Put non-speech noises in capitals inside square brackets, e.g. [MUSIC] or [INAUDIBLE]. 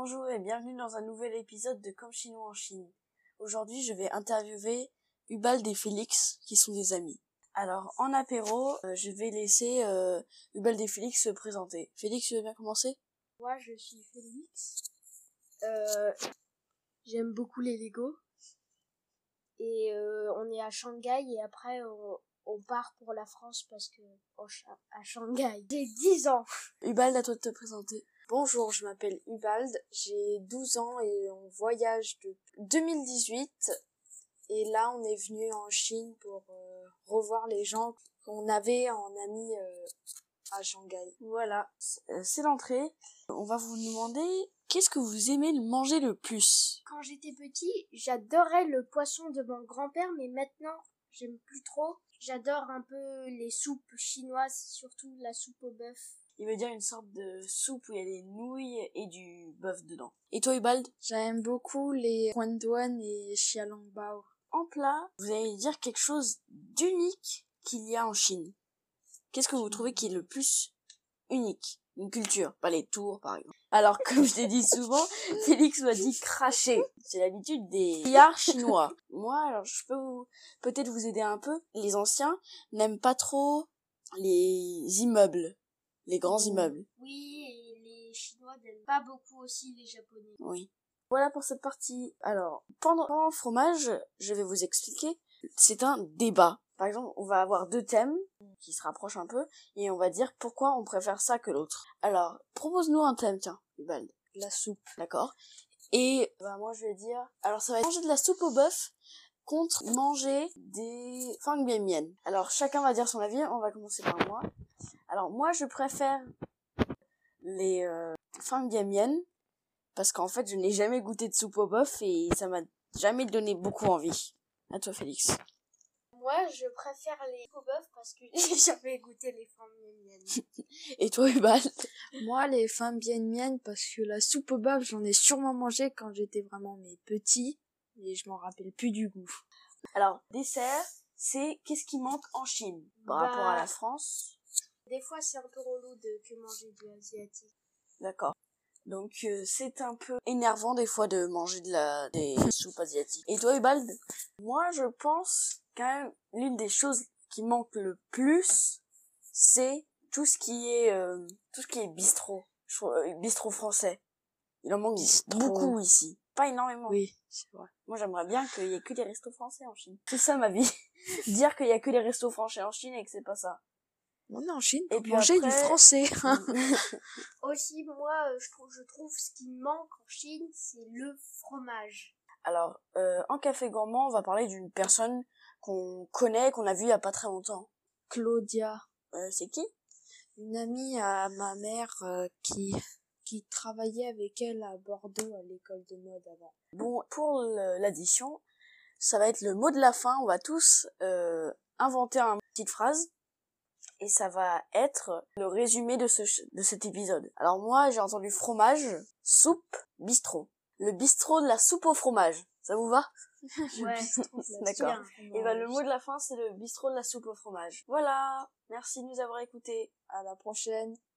Bonjour et bienvenue dans un nouvel épisode de Comme Chinois en Chine. Aujourd'hui, je vais interviewer Ubald et Félix, qui sont des amis. Alors, en apéro, euh, je vais laisser euh, Ubald et Félix se présenter. Félix, tu veux bien commencer? Moi, je suis Félix. Euh, J'aime beaucoup les Lego. Et euh, on est à Shanghai et après on, on part pour la France parce que Cha- à Shanghai. J'ai 10 ans. Ubald, à toi de te présenter. Bonjour, je m'appelle Ubald, j'ai 12 ans et on voyage depuis 2018. Et là, on est venu en Chine pour euh, revoir les gens qu'on avait en ami euh, à Shanghai. Voilà, c'est euh, c'est l'entrée. On va vous demander qu'est-ce que vous aimez le manger le plus? Quand j'étais petit, j'adorais le poisson de mon grand-père, mais maintenant, j'aime plus trop. J'adore un peu les soupes chinoises, surtout la soupe au bœuf. Il veut dire une sorte de soupe où il y a des nouilles et du bœuf dedans. Et toi, Ubald J'aime beaucoup les Douane et Xiaolongbao. En plat, vous allez dire quelque chose d'unique qu'il y a en Chine. Qu'est-ce que vous trouvez qui est le plus unique? Une culture, pas les tours par exemple. Alors [LAUGHS] comme je t'ai dit souvent, [LAUGHS] Félix m'a dit cracher. C'est l'habitude des pillards chinois. Moi, alors je peux peut-être vous aider un peu. Les anciens n'aiment pas trop les immeubles, les grands immeubles. Oui, et les Chinois n'aiment pas beaucoup aussi les Japonais. Oui. Voilà pour cette partie. Alors, pendant, pendant le fromage, je vais vous expliquer. C'est un débat. Par exemple, on va avoir deux thèmes qui se rapprochent un peu et on va dire pourquoi on préfère ça que l'autre. Alors, propose-nous un thème, tiens, Ubald. La soupe, d'accord Et bah, moi, je vais dire... Alors, ça va être manger de la soupe au bœuf contre manger des fang bien miennes. Alors, chacun va dire son avis. On va commencer par moi. Alors, moi, je préfère les euh, miennes parce qu'en fait je n'ai jamais goûté de soupe au bœuf et ça m'a jamais donné beaucoup envie. À toi Félix. Moi, je préfère les soupes au bœuf parce que [LAUGHS] j'ai jamais goûté les miennes. [LAUGHS] Et toi Ubald Moi, les femmes bien miennes parce que la soupe au bœuf, j'en ai sûrement mangé quand j'étais vraiment mais petit et je m'en rappelle plus du goût. Alors dessert, c'est qu'est-ce qui manque en Chine par Bah. rapport à la France? Des fois, c'est un peu relou de que manger du asiatique. D'accord. Donc euh, c'est un peu énervant des fois de manger de la des soupes asiatiques. Et toi Ubald Moi je pense quand même l'une des choses qui manque le plus c'est tout ce qui est euh, tout ce qui est bistrot, euh, bistrot français. Il en manque Bistrot. beaucoup ici. Pas énormément. Oui, c'est vrai. Moi, j'aimerais bien qu'il y ait que des restos français en Chine. C'est ça ma vie. [LAUGHS] Dire qu'il y a que des restos français en Chine et que c'est pas ça. On est en Chine Et pour puis manger du français. [LAUGHS] [LAUGHS] Aussi, moi, euh, je trouve, je trouve ce qui manque en Chine, c'est le fromage. Alors, euh, en café gourmand, on va parler d'une personne qu'on connaît, qu'on a vue il y a pas très longtemps. Claudia, Euh, c'est qui? Une amie à ma mère euh, qui qui travaillait avec elle à Bordeaux à l'école de mode avant. Bon, pour l'addition, ça va être le mot de la fin. On va tous euh, inventer une petite phrase. Et ça va être le résumé de, ce, de cet épisode. Alors moi, j'ai entendu fromage, soupe, bistrot. Le bistrot de la soupe au fromage. Ça vous va? [LAUGHS] Ouais, D'accord. [LAUGHS] Et ben le mot de la fin, c'est le bistrot de la soupe au fromage. Voilà. Merci de nous avoir écoutés. À la prochaine.